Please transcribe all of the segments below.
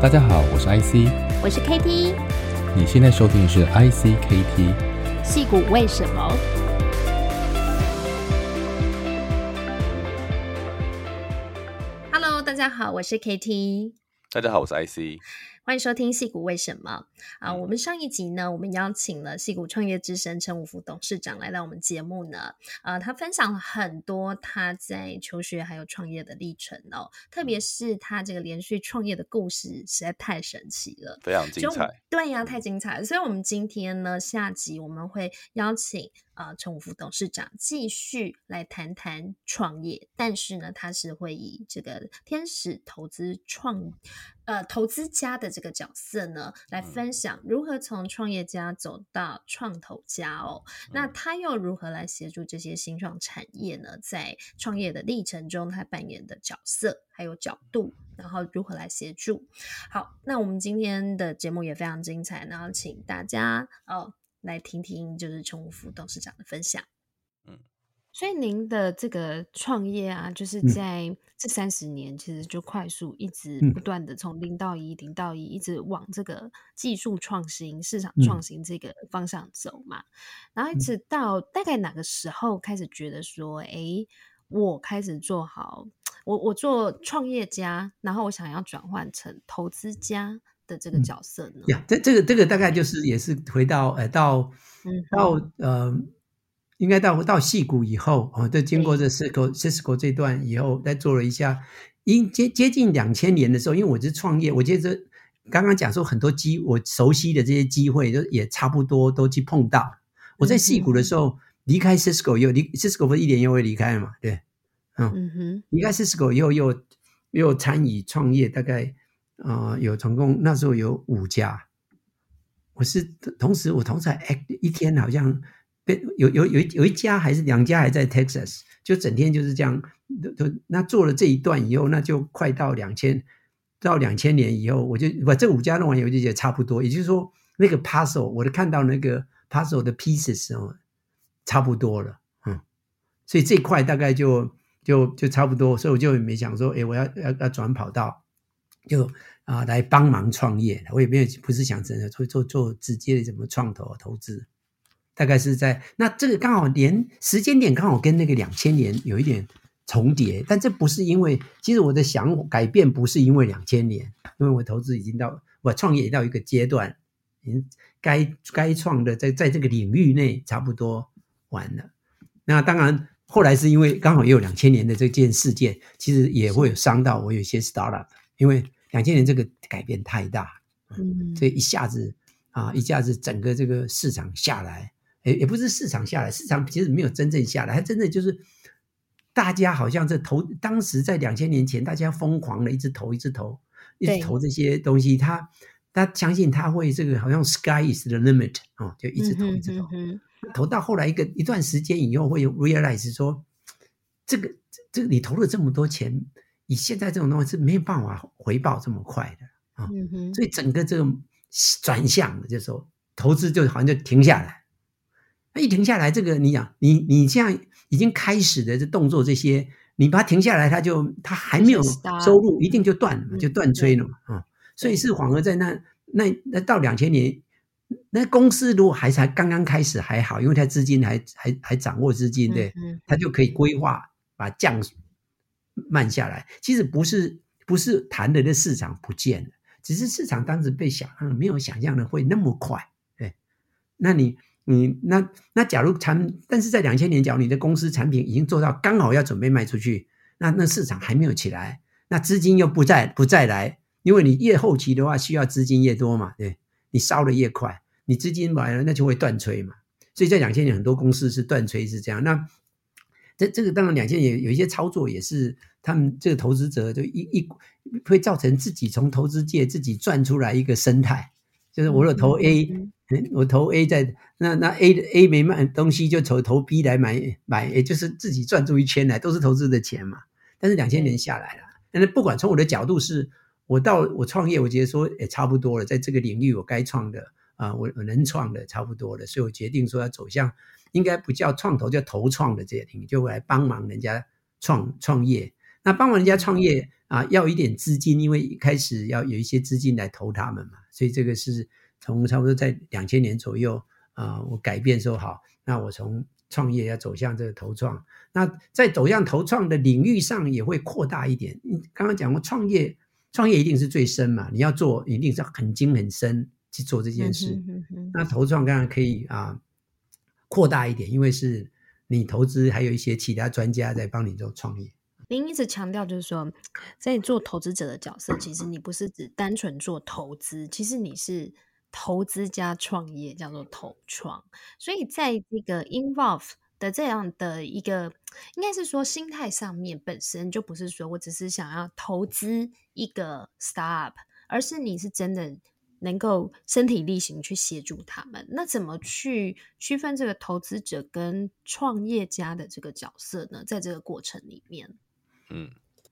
大家好，我是 IC，我是 KT，你现在收听的是 IC KT，戏骨为什么？Hello，大家好，我是 KT，大家好，我是 IC。欢迎收听《戏谷为什么》啊！我们上一集呢，我们邀请了戏谷创业之神陈武福董事长来到我们节目呢。呃，他分享了很多他在求学还有创业的历程哦，特别是他这个连续创业的故事实在太神奇了，非常精彩。对呀，太精彩了！所以，我们今天呢，下集我们会邀请。啊，陈武福董事长继续来谈谈创业，但是呢，他是会以这个天使投资创呃投资家的这个角色呢，来分享如何从创业家走到创投家哦。嗯、那他又如何来协助这些新创产业呢？在创业的历程中，他扮演的角色还有角度，然后如何来协助？好，那我们今天的节目也非常精彩，然后请大家哦。来听听就是陈五福董事长的分享。嗯，所以您的这个创业啊，就是在这三十年，其实就快速一直不断的从零到一、零到一，一直往这个技术创新、市场创新这个方向走嘛。然后一直到大概哪个时候开始觉得说，哎，我开始做好，我我做创业家，然后我想要转换成投资家。的这个角色呢？呀、嗯，这这个这个大概就是也是回到呃到、嗯、到呃应该到到矽谷以后哦，这经过这 Cisco Cisco 这段以后，再做了一下，因接接近两千年的时候，因为我是创业，我觉得刚刚讲说很多机我熟悉的这些机会，就也差不多都去碰到。我在矽谷的时候离开 Cisco 又离 Cisco 不是一年又会离开了嘛？对，嗯，嗯哼，离开 Cisco 以后又又参与创业，大概。啊、呃，有总共那时候有五家，我是同时我同时还 act 一天好像被有有有有一家还是两家还在 Texas，就整天就是这样，那做了这一段以后，那就快到两千到两千年以后，我就把这五家弄完以后就觉得差不多，也就是说那个 puzzle 我都看到那个 puzzle 的 pieces 哦，差不多了，嗯，所以这块大概就就就差不多，所以我就没想说，哎，我要要要转跑道。就啊，来帮忙创业，我也没有不是想真的做做做直接的什么创投投资，大概是在那这个刚好连时间点刚好跟那个两千年有一点重叠，但这不是因为，其实我的想改变不是因为两千年，因为我投资已经到我创业到一个阶段，嗯，该该创的在在这个领域内差不多完了。那当然后来是因为刚好也有两千年的这件事件，其实也会有伤到我有些 startup。因为两千年这个改变太大，嗯，所以一下子啊，一下子整个这个市场下来，也也不是市场下来，市场其实没有真正下来，它真的就是大家好像在投，当时在两千年前，大家疯狂的一直投，一直投，一直投这些东西，他他相信他会这个好像 sky is the limit 啊，就一直投，一直投，投到后来一个一段时间以后，会有 realize 说，这个这个你投了这么多钱。以现在这种东西是没有办法回报这么快的啊，所以整个这个转向的这时候，投资就好像就停下来。那一停下来，这个你讲，你你这样已经开始的这动作，这些你把它停下来，它就它还没有收入，一定就断了嘛，就断吹了嘛啊。嗯、所以是反而在那那那到两千年，那公司如果还才刚刚开始还好，因为它资金还还还掌握资金，对，它就可以规划把降。慢下来，其实不是不是谈的这市场不见了，只是市场当时被想象没有想象的会那么快，对。那你你那那假如产，但是在两千年，假如你的公司产品已经做到刚好要准备卖出去，那那市场还没有起来，那资金又不再不再来，因为你越后期的话需要资金越多嘛，对，你烧的越快，你资金来了那就会断炊嘛，所以在两千年很多公司是断炊是这样，那。这这个当然，两千年有一些操作也是他们这个投资者就一一会造成自己从投资界自己赚出来一个生态，就是我有投 A，嗯，我投 A 在那那 A 的 A 没卖东西就投投 B 来买买，也就是自己赚出一圈来，都是投资的钱嘛。但是两千年下来了，但是不管从我的角度是，我到我创业，我觉得说也差不多了，在这个领域我该创的啊，我我能创的差不多了，所以我决定说要走向。应该不叫创投，叫投创的这些领域，就会来帮忙人家创创业。那帮忙人家创业啊，要一点资金，因为一开始要有一些资金来投他们嘛，所以这个是从差不多在两千年左右啊，我改变说好，那我从创业要走向这个投创，那在走向投创的领域上也会扩大一点。你刚刚讲过创业，创业一定是最深嘛，你要做一定是很精很深去做这件事。嗯、哼哼哼，那投创当然可以啊，扩大一点，因为是你投资，还有一些其他专家在帮你做创业。您一直强调就是说，在做投资者的角色，其实你不是只单纯做投资，其实你是。投资加创业叫做投创，所以在这个 involve 的这样的一个，应该是说心态上面本身就不是说我只是想要投资一个 startup，而是你是真的能够身体力行去协助他们。那怎么去区分这个投资者跟创业家的这个角色呢？在这个过程里面，嗯。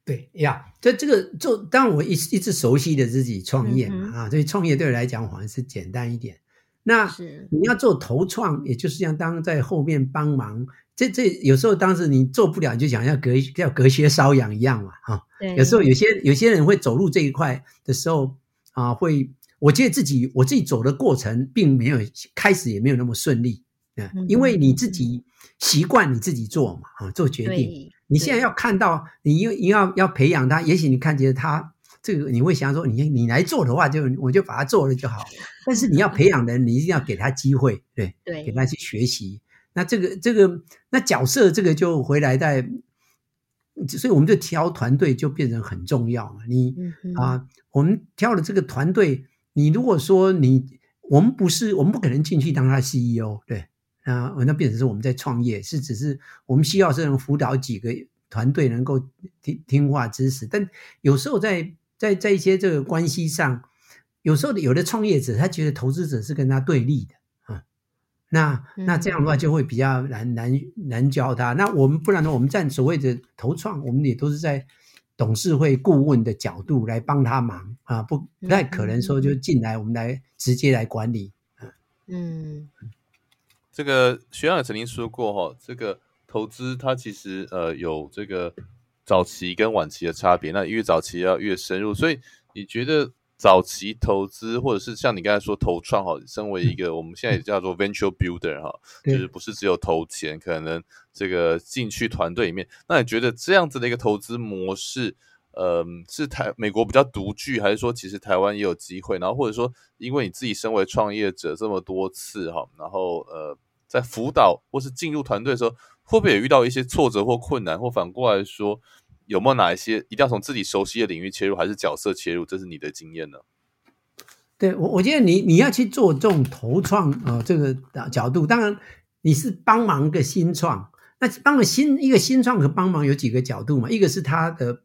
对呀，这这个做，当然我一一直熟悉的自己创业嘛、嗯、啊，所以创业对我来讲好像是简单一点。那你要做投创，也就是像当在后面帮忙，这这有时候当时你做不了，就想要隔要隔靴搔痒一样嘛，哈、啊。有时候有些有些人会走入这一块的时候啊，会我觉得自己我自己走的过程并没有开始也没有那么顺利，嗯，因为你自己习惯你自己做嘛，啊，做决定。你现在要看到，你又你要要培养他，也许你看见他这个，你会想说，你你来做的话，就我就把它做了就好。但是你要培养的人，你一定要给他机会，对对，给他去学习。那这个这个那角色这个就回来在，所以我们就挑团队就变成很重要嘛。你啊，我们挑了这个团队，你如果说你我们不是，我们不可能进去当他 CEO，对。啊，那变成是我们在创业，是只是我们需要这种辅导几个团队能够听听话支持，但有时候在在在一些这个关系上，有时候有的创业者他觉得投资者是跟他对立的啊，那那这样的话就会比较难难难教他。那我们不然呢？我们站所谓的投创，我们也都是在董事会顾问的角度来帮他忙啊，不不太可能说就进来我们来直接来管理啊，嗯。这个学长也曾经说过哈，这个投资它其实呃有这个早期跟晚期的差别，那越早期要越深入。所以你觉得早期投资，或者是像你刚才说投创哈，身为一个我们现在也叫做 venture builder 哈，就是不是只有投钱，可能这个进去团队里面，那你觉得这样子的一个投资模式？呃，是台美国比较独具，还是说其实台湾也有机会？然后或者说，因为你自己身为创业者这么多次哈，然后呃，在辅导或是进入团队的时候，会不会也遇到一些挫折或困难？或反过来说，有没有哪一些一定要从自己熟悉的领域切入，还是角色切入？这是你的经验呢？对我，我觉得你你要去做这种投创啊、呃，这个角度，当然你是帮忙个新创，那帮个新一个新创和帮忙有几个角度嘛？一个是他的。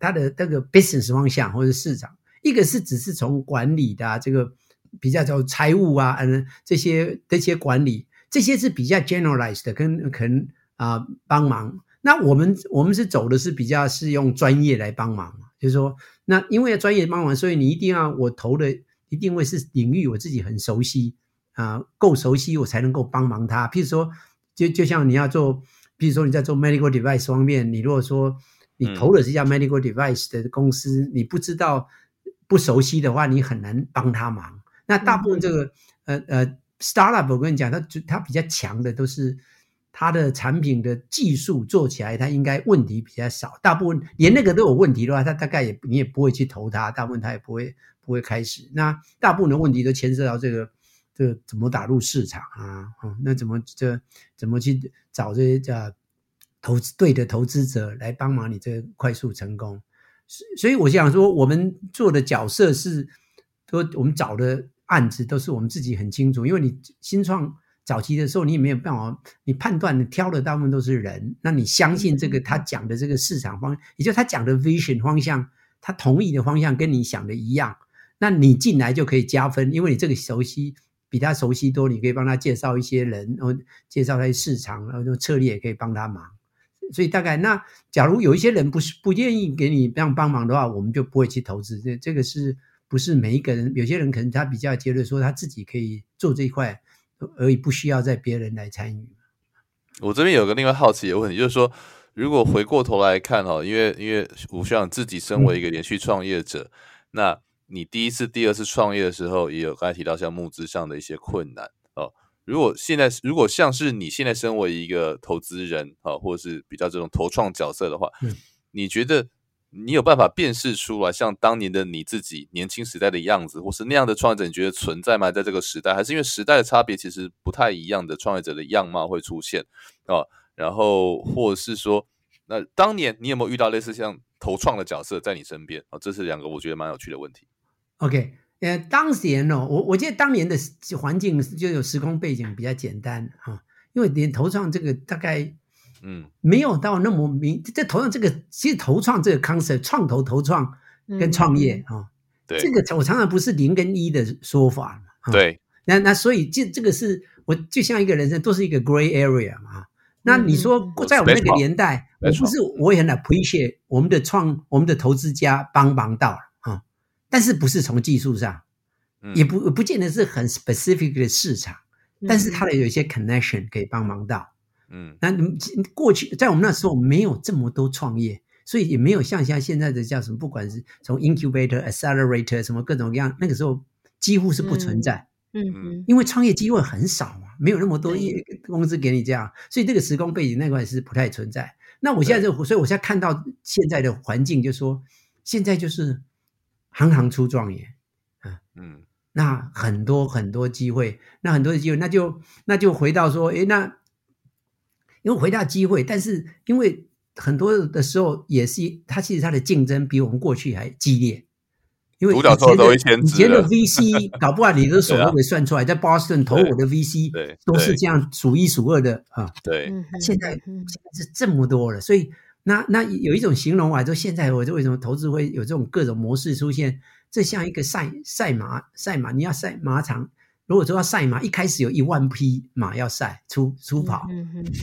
他的这个 business 方向或者市场，一个是只是从管理的、这个比较叫财务啊，嗯，这些这些管理，这些是比较 generalized 的，跟可能啊、呃、帮忙。那我们我们是走的是比较是用专业来帮忙，就是说，那因为专业帮忙，所以你一定要我投的一定会是领域我自己很熟悉啊、呃，够熟悉我才能够帮忙他。譬如说，就就像你要做，譬如说你在做 medical device 方面，你如果说。你投的是一家 medical device 的公司，嗯，你不知道不熟悉的话，你很难帮他忙。那大部分这个、嗯、呃呃 startup，我跟你讲，它它比较强的都是它的产品的技术做起来，它应该问题比较少。大部分连那个都有问题的话，它大概也你也不会去投它，大部分它也不会不会开始。那大部分的问题都牵涉到这个这个怎么打入市场啊？嗯，那怎么这怎么去找这些叫？投资对的投资者来帮忙你这个快速成功，所以我想说，我们做的角色是，说我们找的案子都是我们自己很清楚，因为你新创早期的时候，你也没有办法，你判断你挑的大部分都是人，那你相信这个他讲的这个市场方，也就他讲的 vision 方向，他同意的方向跟你想的一样，那你进来就可以加分，因为你这个熟悉比他熟悉多，你可以帮他介绍一些人，然后介绍他的市场，然后策略也可以帮他忙。所以大概那，假如有一些人不是不愿意给你这样帮忙的话，我们就不会去投资。这这个是不是每一个人？有些人可能他比较觉得说他自己可以做这一块，而已不需要在别人来参与。我这边有个另外好奇的问题，就是说，如果回过头来看哈，因为因为吴学长自己身为一个连续创业者，嗯、那你第一次、第二次创业的时候，也有刚才提到像募资上的一些困难哦。如果现在如果像是你现在身为一个投资人啊，或者是比较这种投创角色的话，嗯、你觉得？你有办法辨识出来，像当年的你自己年轻时代的样子，或是那样的创业者，你觉得存在吗？在这个时代，还是因为时代的差别，其实不太一样的创业者的样貌会出现啊？然后，或是说，那当年你有没有遇到类似像投创的角色在你身边啊？这是两个我觉得蛮有趣的问题。OK，呃，当年呢，我我记得当年的环境就有时空背景比较简单啊，因为连投创这个大概。嗯，没有到那么明。这投上这个，其实投创这个 concept，创投投创跟创业啊，嗯、对，这个我常常不是零跟一的说法嘛。对，那那所以这这个是我就像一个人生都是一个 gray area 嘛。那你说在我们那个年代，嗯、我不是我也很 appreciate 我们的创我们的投资家帮忙到啊，但是不是从技术上，嗯、也不不见得是很 specific 的市场，嗯、但是它的有一些 connection 可以帮忙到。嗯，那你过去在我们那时候没有这么多创业，所以也没有像像现在的叫什么，不管是从 incubator、accelerator 什么各种各样，那个时候几乎是不存在。嗯嗯，因为创业机会很少嘛，没有那么多业公司给你这样，所以这个时空背景那块是不太存在。那我现在就，所以我现在看到现在的环境，就说现在就是行行出状元，嗯嗯，那很多很多机会，那很多的机会，那就那就回到说，诶那。因为回到机会，但是因为很多的时候也是，它其实它的竞争比我们过去还激烈。因为以前的以前的 VC 搞不好你的手都给算出来，在 Boston 投我的 VC 都是这样数一数二的啊。对，现在现在是这么多了，所以那那有一种形容啊，就现在我就为什么投资会有这种各种模式出现？这像一个赛赛马，赛马你要赛马场。如果说要赛马，一开始有一万匹马要赛出出跑，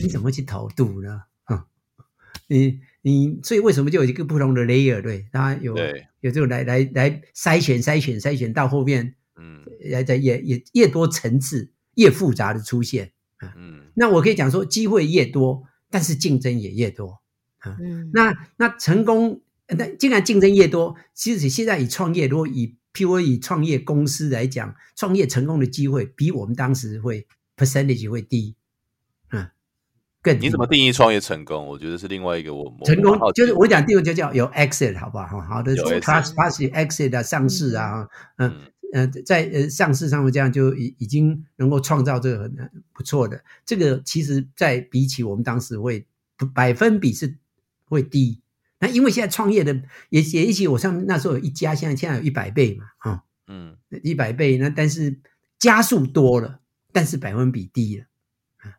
你怎么去投赌呢？哼，你你所以为什么就有一个不同的 layer 对？它有有这种来来来筛选筛选筛选到后面，嗯，来在越越越多层次越复杂的出现啊，嗯，那我可以讲说机会越多，但是竞争也越多啊，嗯，那那成功那既然竞争越多，其实现在以创业如果以譬如以创业公司来讲，创业成功的机会比我们当时会 percentage 会低，嗯，更。你怎么定义创业成功？我觉得是另外一个我成功就是我讲第二个就叫有 exit 好不好？好的，pass pass exit 啊，上市啊，嗯嗯，在呃上市上面这样就已已经能够创造这个很不错的。这个其实，在比起我们当时会百分比是会低。那因为现在创业的也也一起，我上那时候有一家，现在现在有一百倍嘛，啊，嗯，一百倍，那但是加速多了，但是百分比低了，啊，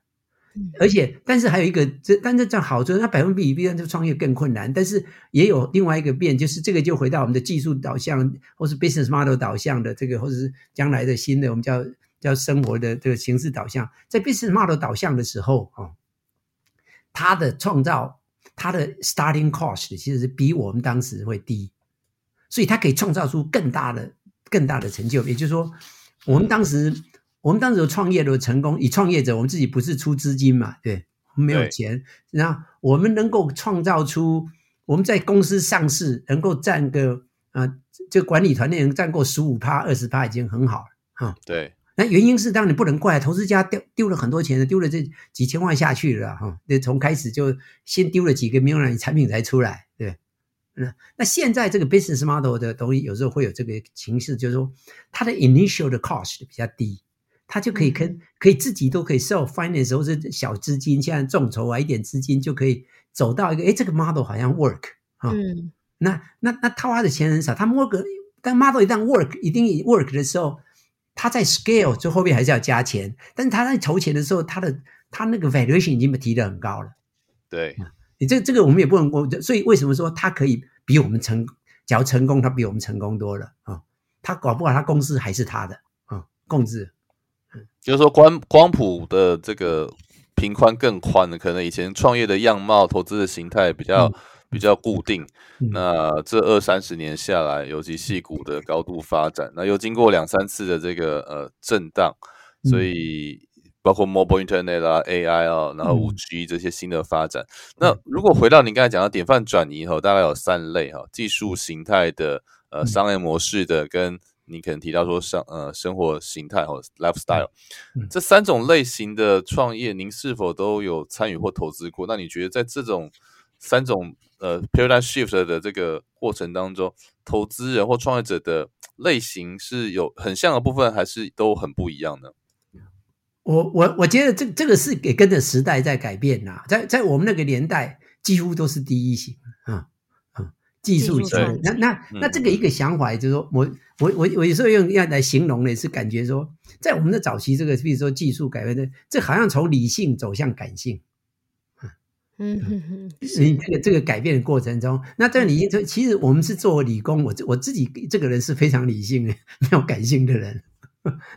而且但是还有一个这，但是这好处，那百分比比这创业更困难，但是也有另外一个变，就是这个就回到我们的技术导向，或是 business model 导向的这个，或者是将来的新的我们叫叫生活的这个形式导向，在 business model 导向的时候，啊，它的创造。它的 starting cost 其实是比我们当时会低，所以它可以创造出更大的、更大的成就。也就是说，我们当时我们当时的创业的成功，以创业者我们自己不是出资金嘛，对，没有钱，然后我们能够创造出我们在公司上市能够占个啊，这个管理团队能占够十五趴、二十趴已经很好了哈。对。那原因是，当然你不能怪投资家丢丢了很多钱，丢了这几千万下去了哈。那从开始就先丢了几个 million，你产品才出来，对。那那现在这个 business model 的东西有时候会有这个情势，就是说它的 initial 的 cost 比较低，它就可以跟可以自己都可以 self finance 或是小资金，现在众筹啊一点资金就可以走到一个，哎，这个 model 好像 work 啊。嗯。那那那他花的钱很少，他摸个但 model 一旦 work 一定 work 的时候。他在 scale 最后面还是要加钱，但是他在筹钱的时候，他的他那个 valuation 已经被提得很高了。对，你这这个我们也不能过，所以为什么说他可以比我们成，只要成功，他比我们成功多了啊？他搞不好他公司还是他的啊，控制。就是说光光谱的这个平宽更宽了，可能以前创业的样貌、投资的形态比较。嗯比较固定，那这二三十年下来，尤其系股的高度发展，那又经过两三次的这个呃震荡，所以包括 mobile internet 啦、AI 啊，然后五 G 这些新的发展。嗯、那如果回到您刚才讲的典范转移后，大概有三类哈，技术形态的、呃商业模式的，跟你可能提到说生呃生活形态或 lifestyle、嗯、这三种类型的创业，您是否都有参与或投资过？那你觉得在这种三种呃 paradigm shift 的这个过程当中，投资人或创业者的类型是有很像的部分，还是都很不一样呢？我我我觉得这这个是也跟着时代在改变呐，在在我们那个年代，几乎都是第一型啊啊，技术型。那那那这个一个想法，就是说我我我我有时候用要来形容的是感觉说，在我们的早期，这个比如说技术改变的，这好像从理性走向感性。嗯嗯嗯，你这个这个改变的过程中，那这理性，其实我们是做理工，我我自己这个人是非常理性的，没有感性的人。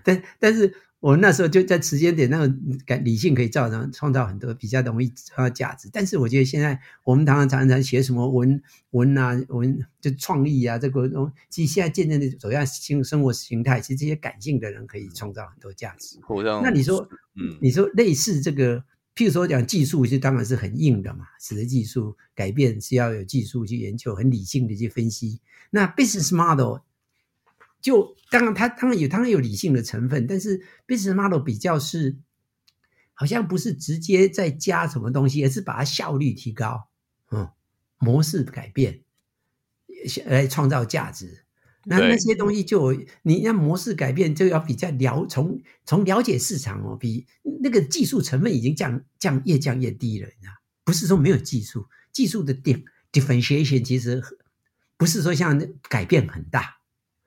但但是我那时候就在时间点，那个感理性可以造成创造很多比较容易创造价值。但是我觉得现在我们常常常常写什么文文啊文，就创意啊这个东西，其实现在渐渐的走向新生活形态，其实这些感性的人可以创造很多价值。那你说，嗯，你说类似这个。譬如说讲技术，就当然是很硬的嘛。使得技术改变是要有技术去研究，很理性的去分析。那 business model 就当然它当然有当然有理性的成分，但是 business model 比较是好像不是直接在加什么东西，而是把它效率提高，嗯，模式改变来创造价值。那那些东西就你让模式改变，就要比较了从从了解市场哦，比那个技术成分已经降降越降越低了，你知道？不是说没有技术，技术的 differentiation 其实不是说像改变很大，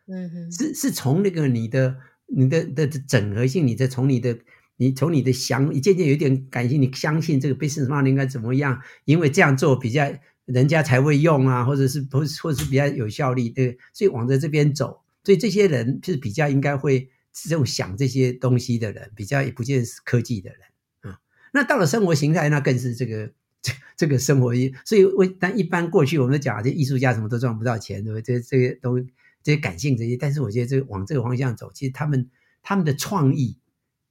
嗯哼，是是从那个你的你的的整合性，你的从你的你从你的想，你渐渐有点感性，你相信这个 business model 应该怎么样？因为这样做比较。人家才会用啊，或者是不，或者是比较有效率，对，所以往着这边走，所以这些人是比较应该会这种想这些东西的人，比较也不见是科技的人啊、那到了生活形态，那更是这个这 这个生活，所以为但一般过去我们讲这艺术家什么都赚不到钱，对不对？这这些都这些感性这些，但是我觉得这个往这个方向走，其实他们他们的创意，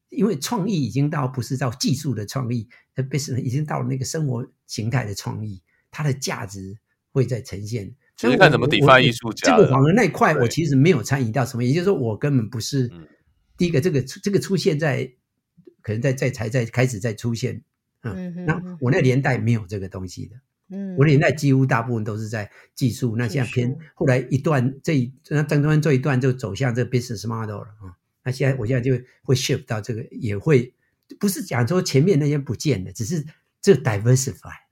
因为创意已经到不是到技术的创意，它变成已经到了那个生活形态的创意。它的价值会在呈现，所以看怎么 define 艺术家。这个反而那一块，我其实没有参与到什么，也就是说，我根本不是第一个。这个这个出现在可能在在才在开始在出现，嗯，嗯，那我那个年代没有这个东西的，嗯，我那年代几乎大部分都是在技术。那现在偏后来一段这一那中间这一段就走向这个 business model 了啊。那现在我现在就会 shift 到这个，也会不是讲说前面那些不见了，只是这 diversify。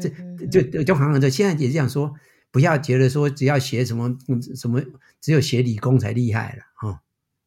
这就就就好像这现在也是这样说，不要觉得说只要学什么什么，只有学理工才厉害了啊、哦！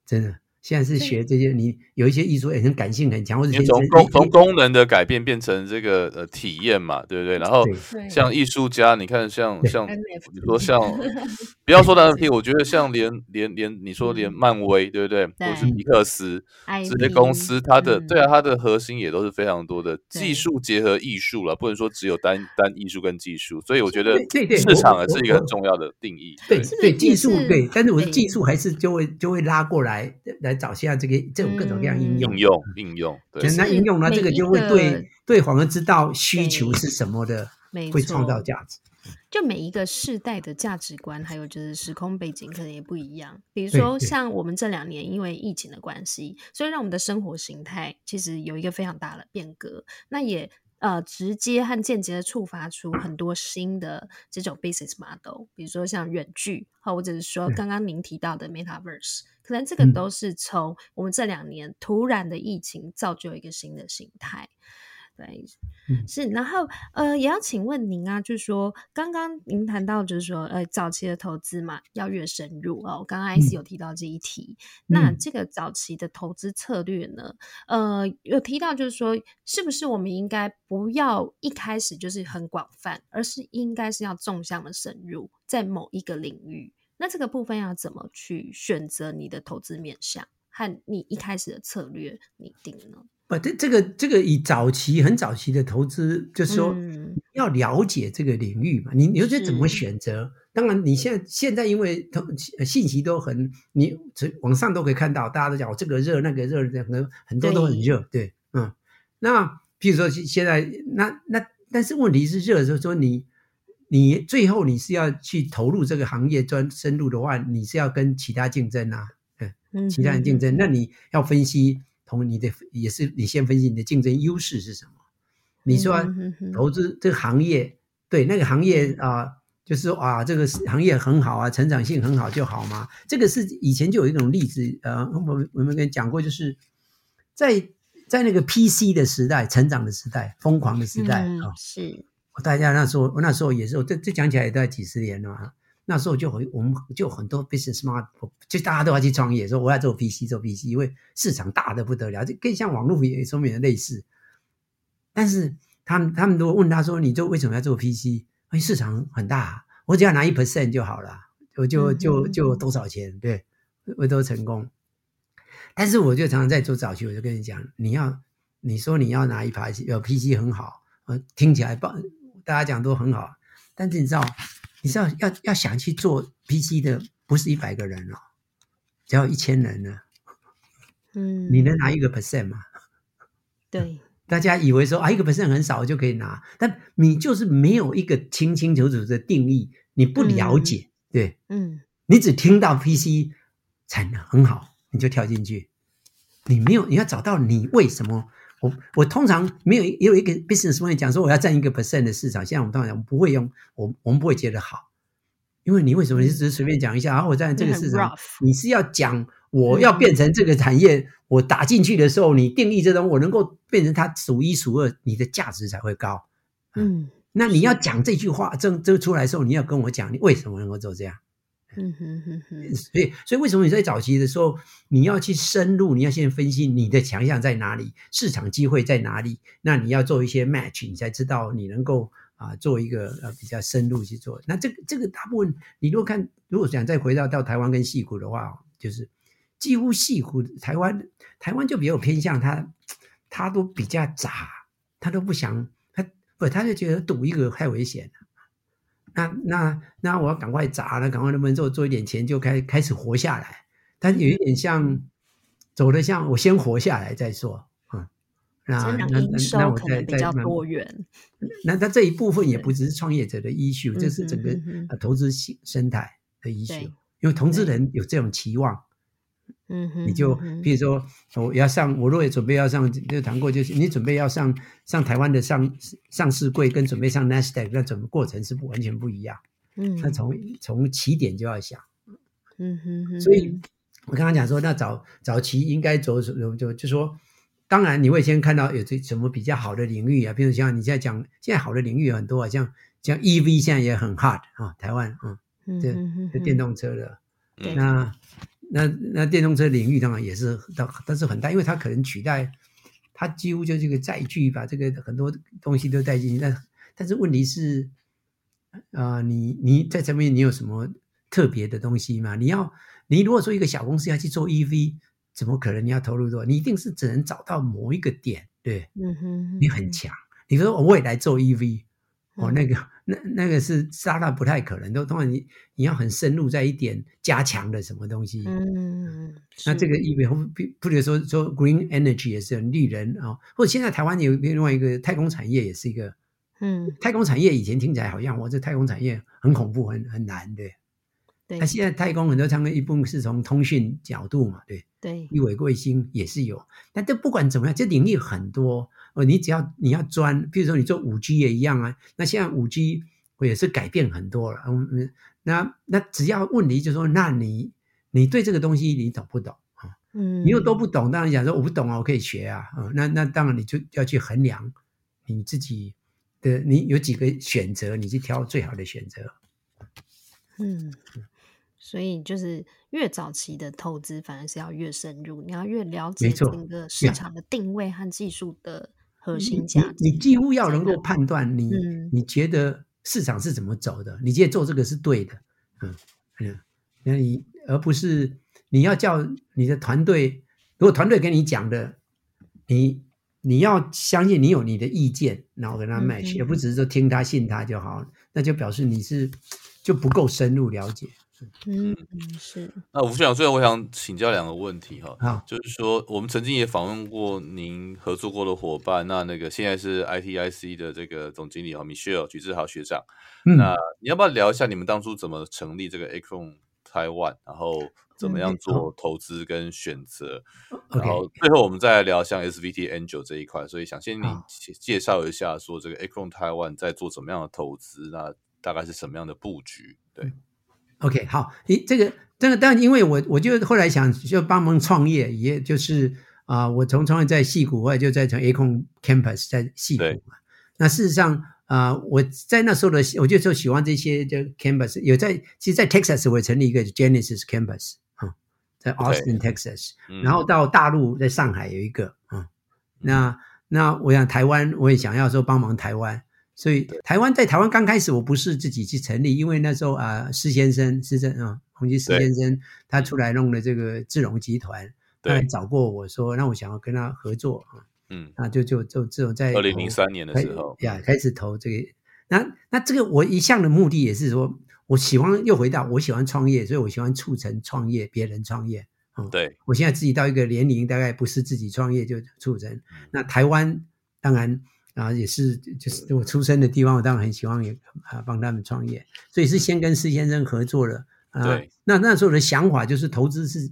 真的。现在是学这些，你有一些艺术也很感性很强，或者从功从功能的改变变成这个呃体验嘛，对不对？然后像艺术家，你看像像你说像 不要说的 NFT，我觉得像连连连你说连漫威，对不对？或是皮克斯这些公司，它的对啊，它的核心也都是非常多的技术结合艺术了，不能说只有单单艺术跟技术。所以我觉得市场也是一个很重要的定义。对对，技术对，但是我的技术还是就会就会拉过来来。找下这个这种各种各样应用，应用应用，简单应用呢，这个就会对对反而知道需求是什么的，会创造价值。就每一个世代的价值观，还有就是时空背景可能也不一样。比如说像我们这两年因为疫情的关系，所以让我们的生活形态其实有一个非常大的变革。那也呃直接和间接的触发出很多新的这种 business model，比如说像远距，或者是说刚刚您提到的 Metaverse。可能这个都是从我们这两年突然的疫情造就一个新的形态，对，是。然后呃，也要请问您啊，就是说刚刚您谈到就是说呃，早期的投资嘛，要越深入哦。刚刚 IC 有提到这一题，那这个早期的投资策略呢，呃，有提到就是说，是不是我们应该不要一开始就是很广泛，而是应该是要纵向的深入在某一个领域。那这个部分要怎么去选择你的投资面向和你一开始的策略拟定呢？不，这这个这个以早期很早期的投资，就是说要了解这个领域嘛。你你说这怎么选择？当然，你现在现在因为信息都很，你网上都可以看到，大家都讲这个热那个热，很多很多都很热，对，嗯。那譬如说现在，那那但是问题是热的时候，说你你最后你是要去投入这个行业专深入的话，你是要跟其他竞争啊，嗯，其他人竞争，那你要分析同你的也是你先分析你的竞争优势是什么？你说投资这个行业，对那个行业啊。呃就是说啊，这个行业很好啊，成长性很好就好吗？这个是以前就有一种例子，呃，我们我们跟你讲过，就是在在那个 PC 的时代，成长的时代，疯狂的时代啊，嗯、是。大家那时候，那时候也是，这这讲起来也都要几十年了嘛。那时候就很，我们就很多 business smart，就大家都要去创业，说我要做 PC，做 PC，因为市场大的不得了，就更像网络也说明类似。但是他们他们都问他说，你就为什么要做 PC？哎，市场很大，我只要拿一 percent 就好了，我就就就多少钱，对，我都成功。但是我就常常在做早期，我就跟你讲，你要你说你要拿一排有 PC 很好，呃，听起来棒，大家讲都很好。但是你知道，你知道要要想去做 PC 的，不是一百个人哦，只要一千人呢。嗯，你能拿一个 percent 吗？对。大家以为说啊，一个 percent 很少就可以拿，但你就是没有一个清清楚楚的定义，你不了解，嗯、对，嗯，你只听到 PC 产能很好，你就跳进去，你没有，你要找到你为什么？我我通常没有也有一个 business 朋友讲说我要占一个 percent 的市场，现在我们当然我们不会用，我我们不会觉得好，因为你为什么？你只是随便讲一下，然后我占这个市场，你是要讲。我要变成这个产业，嗯、我打进去的时候，你定义这种，我能够变成它数一数二，你的价值才会高。嗯，那你要讲这句话，这这出来的时候，你要跟我讲，你为什么能够做这样？嗯哼哼哼。所以，所以为什么你在早期的时候，你要去深入，你要先分析你的强项在哪里，市场机会在哪里？那你要做一些 match，你才知道你能够啊做一个呃比较深入去做。那这个这个大部分，你如果看，如果想再回到到台湾跟矽谷的话，就是。几乎矽谷台湾，台湾就比较偏向他，他都比较杂，他都不想他不，他就觉得赌一个太危险了。那那那我要赶快砸了，赶快能不能做做一点钱，就开开始活下来。但有一点像走的像我先活下来再说啊。那那那那我再再多元。那他这一部分也不只是创业者的 issue，这是整个投资生态的 issue，因为投资人有这种期望。嗯哼，你就比如说，我要上，我如果准备要上，就谈过，就是你准备要上上台湾的上上市柜，跟准备上 Nasdaq，那整个过程是不完全不一样。嗯，那从从起点就要想。嗯哼，所以我刚刚讲说，那早早期应该走就就就说，当然你会先看到有这什么比较好的领域啊，比如像你现在讲，现在好的领域有很多啊，像像 EV 现在也很 hard 啊，台湾啊，这这电动车的，那。那那电动车领域当然也是，但但是很大，因为它可能取代，它几乎就这个载具把这个很多东西都带进去。但但是问题是，啊、呃，你你在这边你有什么特别的东西吗？你要你如果说一个小公司要去做 EV，怎么可能你要投入多？你一定是只能找到某一个点，对，嗯哼，你很强。你说我未来做 EV。哦，那个，那那个是沙拉不太可能，都通常你你要很深入在一点加强的什么东西。嗯，那这个意味，比比如说说 green energy 也是很绿人啊，或者现在台湾有另外一个太空产业也是一个，嗯，太空产业以前听起来好像我这太空产业很恐怖，很很难，对。对。那现在太空很多他们一部分是从通讯角度嘛，对。对。一维卫星也是有，但这不管怎么样，这领域很多。哦，你只要你要专，比如说你做五 G 也一样啊。那现在五 G 也是改变很多了。嗯，那那只要问题就是说，那你你对这个东西你懂不懂啊？嗯，你又都不懂，当然想说我不懂啊，我可以学啊。啊，那那当然你就要去衡量你自己的，你有几个选择，你去挑最好的选择。嗯。所以就是越早期的投资，反而是要越深入，你要越了解整个市场的定位和技术的核心价值。你，你几乎要能够判断你，嗯、你觉得市场是怎么走的，你觉得做这个是对的，嗯嗯，那你而不是你要叫你的团队，如果团队跟你讲的，你你要相信你有你的意见，然后跟他 match，而、嗯、不只是说听他信他就好，那就表示你是。就不够深入了解。嗯嗯是。那吴学长，最后我想请教两个问题哈，就是说我们曾经也访问过您合作过的伙伴，那那个现在是 ITIC 的这个总经理哈，Michelle 许志豪学长，嗯，那你要不要聊一下你们当初怎么成立这个 Acron Taiwan，然后怎么样做投资跟选择，嗯，然后最后我们再来聊像 SVT Angel 这一块，所以想先你介绍一下说这个 Acron Taiwan 在做怎么样的投资，那大概是什么样的布局？对。OK，好，诶这个这个，但因为我我就后来想就帮忙创业，也就是啊、呃，我从创业在戏谷，后来就在从 Acron Campus 在戏谷嘛。那事实上啊、呃，我在那时候的我就说喜欢这些就 Campus，有在其实，在 Texas 我也成立一个 Genesis Campus 啊、嗯，在 Austin Texas，然后到大陆在上海有一个啊、嗯，那那我想台湾我也想要说帮忙台湾。所以台湾在台湾刚开始，我不是自己去成立，因为那时候啊，施先生施正啊，洪基施先生他出来弄了这个智荣集团，他来找过我说，让我想要跟他合作啊，嗯，那就就就只有在二零零三年的时候呀，开始投这个。那那这个我一向的目的也是说，我喜欢又回到我喜欢创业，所以我喜欢促成创业，别人创业啊。对，我现在自己到一个年龄，大概不是自己创业就促成。那台湾当然。啊，也是，就是我出生的地方，我当然很喜欢也啊帮他们创业，所以是先跟施先生合作了啊。对，那那时候的想法就是投资是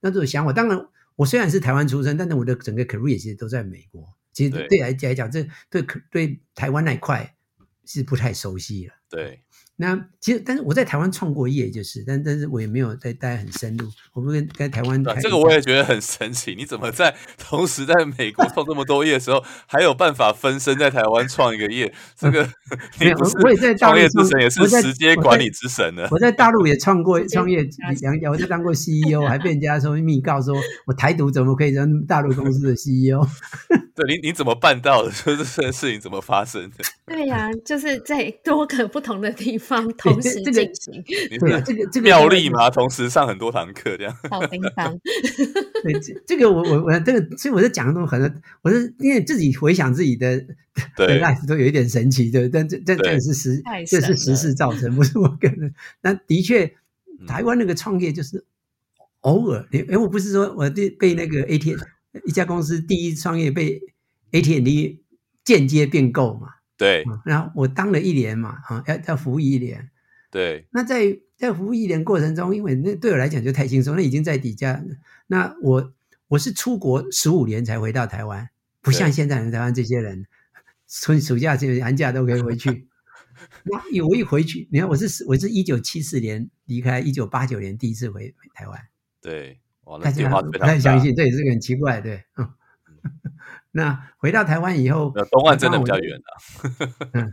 那时候想法，当然我虽然是台湾出生，但是我的整个 career 其实都在美国，其实对来来讲，这对对台湾那一块是不太熟悉了。对。那其实，但是我在台湾创过业，就是，但但是我也没有在待很深入。我不跟跟台湾，这个我也觉得很神奇。你怎么在同时在美国创这么多业的时候，还有办法分身在台湾创一个业？这个 你不是我也在创业之神，也是时间管理之神呢。我在大陆也创过 创业，讲讲，我就当过 CEO，还被人家说密告说我台独怎么可以当大陆公司的 CEO？对你你怎么办到的？说这件事情怎么发生的？对呀、啊，就是在多个不同的地方 同时进行。对，这个这个妙丽嘛，同时上很多堂课这样。好叮当。对，这这个我我我这个，所以我在讲的东西很，我是因为自己回想自己的对 life 都有一点神奇的，但这这这也是实，这是时事造成，不是我个人。那的确，台湾那个创业就是偶尔，因为我不是说我被被那个 AT。一家公司第一创业被 AT&T 间接并购嘛？对、嗯。然后我当了一年嘛，啊，要要服务一年。对。那在在服务一年过程中，因为那对我来讲就太轻松，那已经在底下。那我我是出国十五年才回到台湾，不像现在的台湾这些人，春暑假、寒假都可以回去。那我一回去，你看我是我是一九七四年离开，一九八九年第一次回回台湾。对。大家不太相信，这也是很奇怪，对，嗯。那回到台湾以后，东岸真的比较远的。嗯，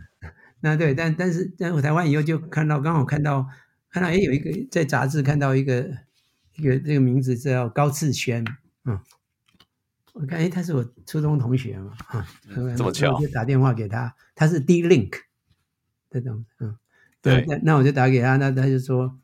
那对，但但是在台湾以后就看到，刚好看到看到，哎，有一个在杂志看到一个一个这个名字叫高志轩，嗯，我看哎，他是我初中同学嘛，啊，这么巧，我就打电话给他，他是 D-Link 这种，嗯，对，那那我就打给他，那他就说，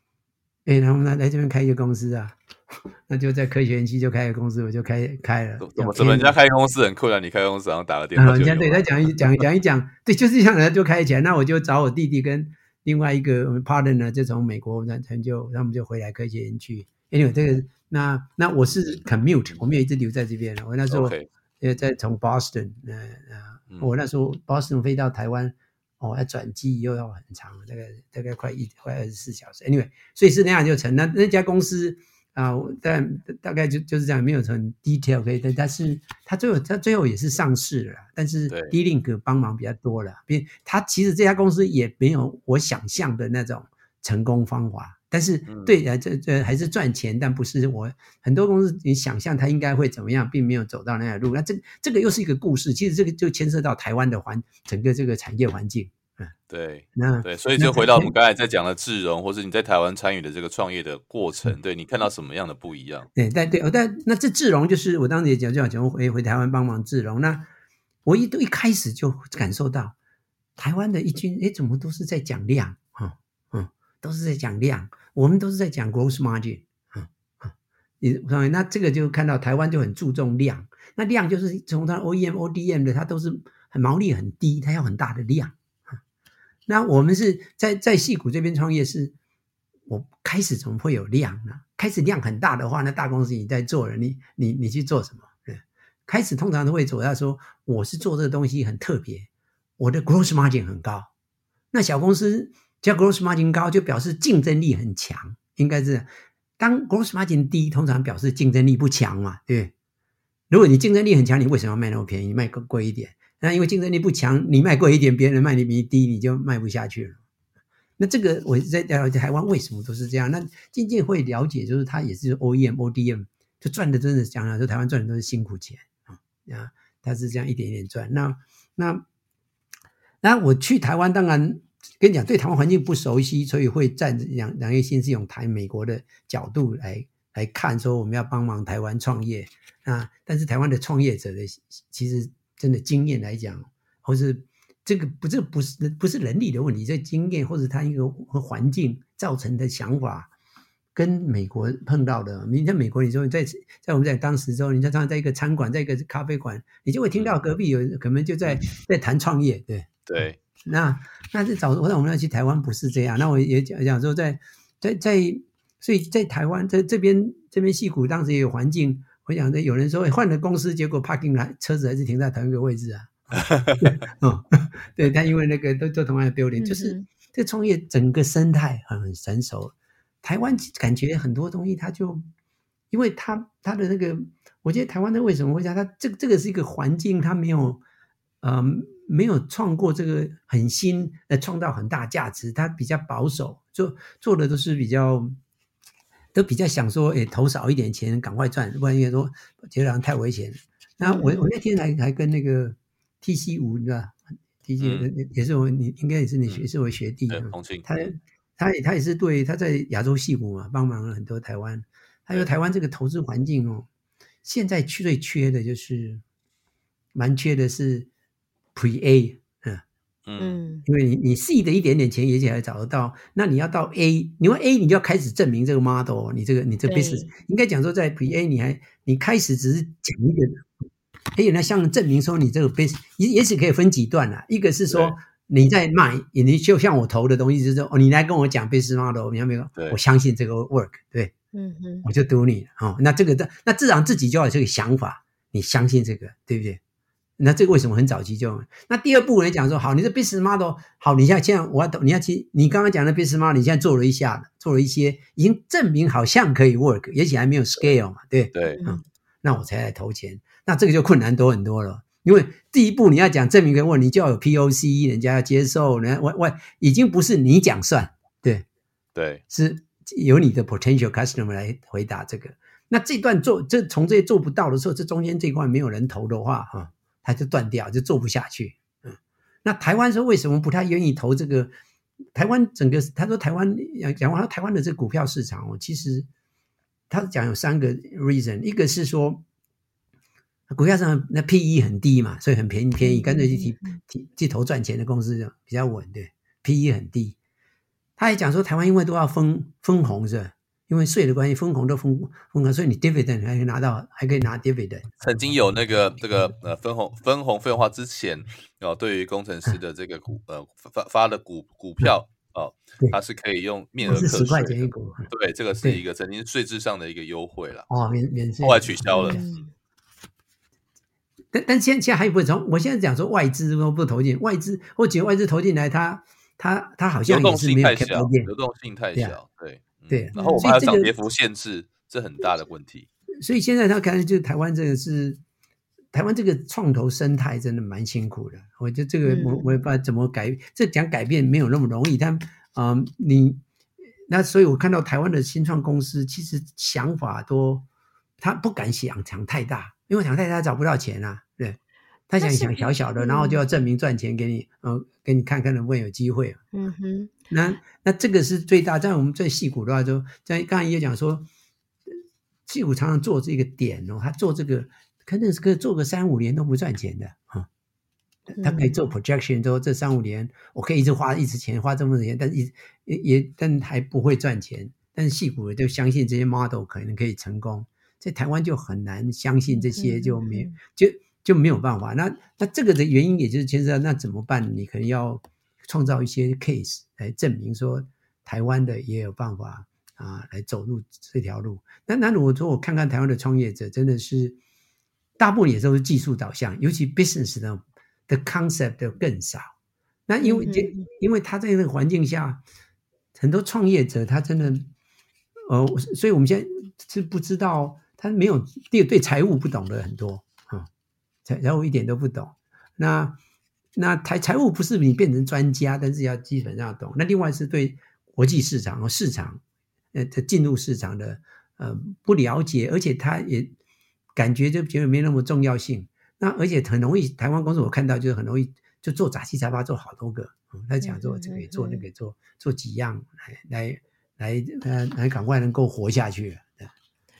哎，然后呢来这边开一个公司啊。那就在科学园区就开个公司，我就开开了。怎么怎么人家开公司很困难，你开公司然后打个电话？人家对他讲一讲讲一讲，对，就是这样的就开起来。那我就找我弟弟跟另外一个我们 partner 呢，就从美国那他就他们就回来科学园区。因为这个那那我是 commute，我没有一直留在这边。我那时候呃在从 Boston，呃呃，我那时候 Boston 飞到台湾，哦要转机又要很长，大概大概快一快二十四小时。Anyway，所以是那样就成。那那家公司。啊，但大概就就是这样，没有很 detail 可以，但但是他最后他最后也是上市了，但是 D-Link 帮忙比较多了，因为他其实这家公司也没有我想象的那种成功方法，但是对啊，这这还是赚钱，但不是我很多公司你想象它应该会怎么样，并没有走到那条路，那这这个又是一个故事，其实这个就牵涉到台湾的环整个这个产业环境。嗯，对，那对，所以就回到我们刚才在讲的智融，或者你在台湾参与的这个创业的过程，对你看到什么样的不一样？对，但对，但那这智融就是我当时也讲，就讲回回台湾帮忙智融。那我一都一开始就感受到台湾的一军，哎，怎么都是在讲量啊，嗯，都是在讲量，我们都是在讲 gross margin，嗯嗯，你那这个就看到台湾就很注重量，那量就是从它 OEM、ODM 的，它都是毛利很低，它要很大的量。那我们是在在矽谷这边创业是，我开始怎么会有量呢？开始量很大的话，那大公司你在做了，你你你去做什么？开始通常都会走到说，我是做这个东西很特别，我的 gross margin 很高。那小公司叫 gross margin 高，就表示竞争力很强，应该是当 gross margin 低，通常表示竞争力不强嘛，对。如果你竞争力很强，你为什么要卖那么便宜，卖更贵一点？那因为竞争力不强，你卖贵一点，别人卖你比你低，你就卖不下去了。那这个我在了解台湾为什么都是这样？那渐渐会了解，就是他也是 OEM、ODM，就赚的真的讲了，说台湾赚的都是辛苦钱啊啊，他是这样一点一点赚。那那那我去台湾，当然跟你讲，对台湾环境不熟悉，所以会站两两叶心是用台美国的角度来来看，说我们要帮忙台湾创业啊。但是台湾的创业者的其实。真的经验来讲，或是这个不，这不是不是能力的问题，这经验或者他一个环境造成的想法，跟美国碰到的。你在美国，你说在在我们在当时之后，你常常在一个餐馆，在一个咖啡馆，你就会听到隔壁有人可能就在在谈创业，对对。那那是早，我想我们要去台湾不是这样。那我也讲讲说在，在在在，所以在台湾在这边这边戏谷当时也有环境。我想着有人说换了公司，结果 parking 来车子还是停在同一个位置啊。对，哦，对，但因为那个都都同样的 building，就是这创业整个生态很成熟。台湾感觉很多东西，它就因为它它的那个，我觉得台湾的为什么会这样？它这个这个是一个环境，它没有呃没有创过这个很新呃创造很大价值，他比较保守，做做的都是比较。都比较想说，诶，投少一点钱，赶快赚，不然因为说觉得太危险。那我我那天还还跟那个 TC 五，你知道，TC、嗯、也是我，你应该也是你学，嗯、是我学弟。对，他他他也是对他在亚洲戏谷嘛，帮忙了很多台湾。他说台湾这个投资环境哦，现在最缺的就是，蛮缺的是 Pre A。嗯。嗯，因为你你 C 的一点点钱也许还找得到，那你要到 A，你问 A 你就要开始证明这个 model，你这个你这个 business 应该讲说在 Pre A 你还你开始只是讲一个，哎，那像证明说你这个 business 也也许可以分几段啦，一个是说你在卖，你就像我投的东西就是说哦，你来跟我讲 business model，你有没有？我相信这个 work，对，嗯哼，我就赌你哦，那这个的那自然自己就要有这个想法，你相信这个，对不对？那这个为什么很早期就？那第二步来讲说，好，你这 business model 好，你现在现在我要懂，你要去，你刚刚讲的 business model，你现在做了一下，做了一些，已经证明好像可以 work，也许还没有 scale 嘛，对对，嗯，那我才来投钱，那这个就困难多很多了，因为第一步你要讲证明可以 work，你就要有 POC，人家要接受，人家外外已经不是你讲算，对对，是由你的 potential customer 来回答这个。那这段做这从这些做不到的时候，这中间这一块没有人投的话，哈。他就断掉，就做不下去。嗯，那台湾说为什么不太愿意投这个？台湾整个他说台湾讲讲完台湾的这个股票市场哦，其实他讲有三个 reason，一个是说股票上那 PE 很低嘛，所以很便宜便宜，干脆去提提去投赚钱的公司就比较稳，对，PE 很低。他也讲说台湾因为都要分分红是吧？因为税的关系，分红都分分红，所以你 dividend 还可以拿到，还可以拿 dividend。曾经有那个这个呃分红分红费用化之前，哦，对于工程师的这个股呃发发的股股票哦，它是可以用面额课税，十块钱一股。对，这个是一个曾经税制上的一个优惠了。哦，免免税，后来取消了。但但现现在还有不从，我现在讲说外资都不投进，外资或者外资投进来，它它它好像也是没有太小，流动性太小，对。对，然后我们还有涨跌幅限制，这很大的问题。所以现在他看，就台湾这个是台湾这个创投生态真的蛮辛苦的。我觉得这个我我也不知道怎么改，这讲改变没有那么容易。但嗯、呃，你那所以我看到台湾的新创公司，其实想法都他不敢想想太大，因为想太大找不到钱啊。对，他想想小小的，然后就要证明赚钱给你，嗯、呃，给你看看能不能有机会。嗯哼。那那这个是最大，在我们最矽谷的话，就在刚才也讲说，矽谷常常做这个点哦，他做这个，肯定是可以做个三五年都不赚钱的啊。他可以做 projection，说这三五年我可以一直花一直钱，花这么多钱，但一也也但还不会赚钱。但是矽谷就相信这些 model 可能可以成功，在台湾就很难相信这些，就没有就就没有办法。那那这个的原因也就是牵涉到那怎么办？你可能要。创造一些 case 来证明说台湾的也有办法啊来走入这条路。那那如果说我看看台湾的创业者，真的是大部分也都是技术导向，尤其 business 的的 concept 都更少。那因为这、嗯、因为他在那个环境下，很多创业者他真的呃，所以我们现在是不知道他没有对对财务不懂的很多啊，财财务一点都不懂。那那财财务不是你变成专家，但是要基本上懂。那另外是对国际市场和市场呃的进入市场的呃不了解，而且他也感觉就觉得没那么重要性。那而且很容易，台湾公司我看到就是很容易就做杂七杂八做好多个，他讲做这个也做那个做做几样来来来呃来赶快能够活下去。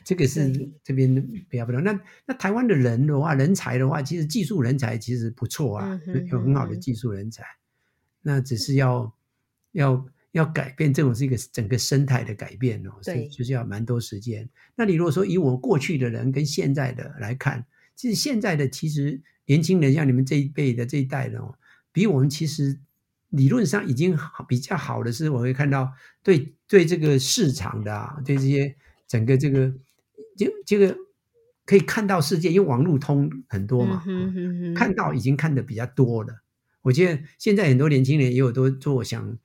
这个是这边比较不同。那那台湾的人的话，人才的话，其实技术人才其实不错啊，有很好的技术人才。那只是要要要改变，这种是一个整个生态的改变哦，所以就是要蛮多时间。那你如果说以我过去的人跟现在的来看，其实现在的其实年轻人像你们这一辈的这一代人哦，比我们其实理论上已经好比较好的是，我会看到对对这个市场的啊，对这些整个这个。就这个可以看到世界，因为网络通很多嘛，嗯哼嗯哼，看到已经看的比较多了。我觉得现在很多年轻人也有都做想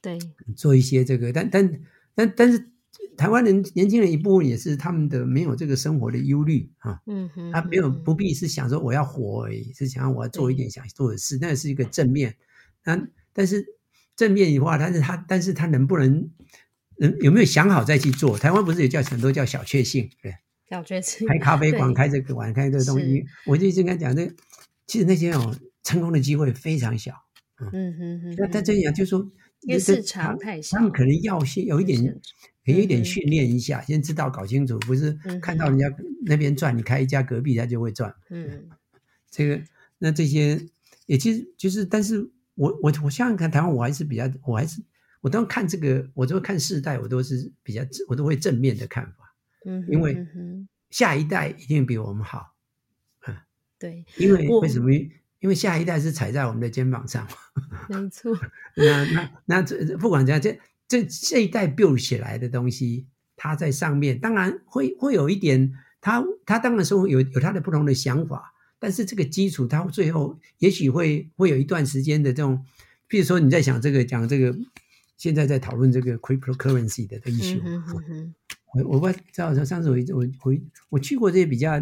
对做一些这个，但但但但是台湾人年轻人一部分也是他们的没有这个生活的忧虑啊，嗯哼，他没有不必是想说我要活而已，是想要我要做一点想做的事，那是一个正面。那但是正面的话，但是他但是他能不能？有没有想好再去做？台湾不是也叫很多叫小确幸？对，小确幸。开咖啡馆，开这个馆，开这个东西，我就一直跟他讲，这其实那些哦，成功的机会非常小。嗯哼哼。那他这样就说，因为市场太小，他们可能要先有一点，有一点训练一下，先知道搞清楚，不是看到人家那边赚，你开一家隔壁他就会赚。嗯，这个那这些也其实就是，但是我我我想想看，台湾我还是比较，我还是。我当看这个，我都看世代，我都是比较，我都会正面的看法。嗯，因为下一代一定比我们好。嗯，对，因为为什么？因为下一代是踩在我们的肩膀上。没 错。那那那这不管怎样，这这这一代 build 起来的东西，它在上面，当然会会有一点，他他当然说有有他的不同的想法，但是这个基础，他最后也许会会有一段时间的这种，比如说你在想这个讲这个。现在在讨论这个 cryptocurrency 的的 issue，我我不知道，上次我我回我去过这些比较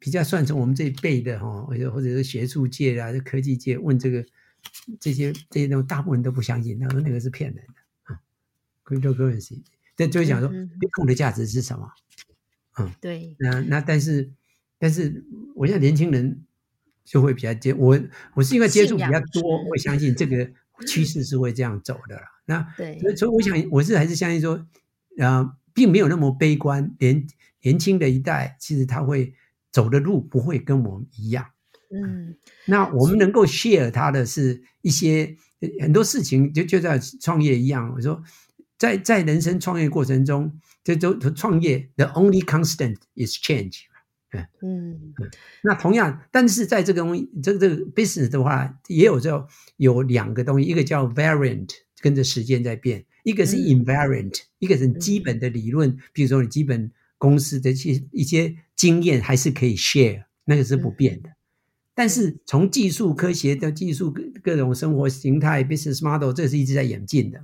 比较算成我们这一辈的哈，或者或者是学术界啊、科技界问这个这些这些东西，大部分都不相信，他说那个是骗人的啊。cryptocurrency，但就会讲说 Bitcoin 的价值是什么？嗯，对。那那但是但是，我现在年轻人就会比较接我，我是因为接触比较多，会相信这个趋势是会这样走的。那对，所以我想，我是还是相信说，呃，并没有那么悲观。年年轻的一代，其实他会走的路不会跟我们一样。嗯，那我们能够 share 他的是一些很多事情，就就在创业一样。我说，在在人生创业过程中，这都创业 the only constant is change。嗯嗯，那同样，但是在这个东西，这个这个 business 的话，也有叫有两个东西，一个叫 variant。跟着时间在变，一个是 invariant，、嗯、一个是基本的理论，比如说你基本公司的一些一些经验还是可以 share，那个是不变的。嗯、但是从技术科学到技术各各种生活形态 business model，这是一直在演进的。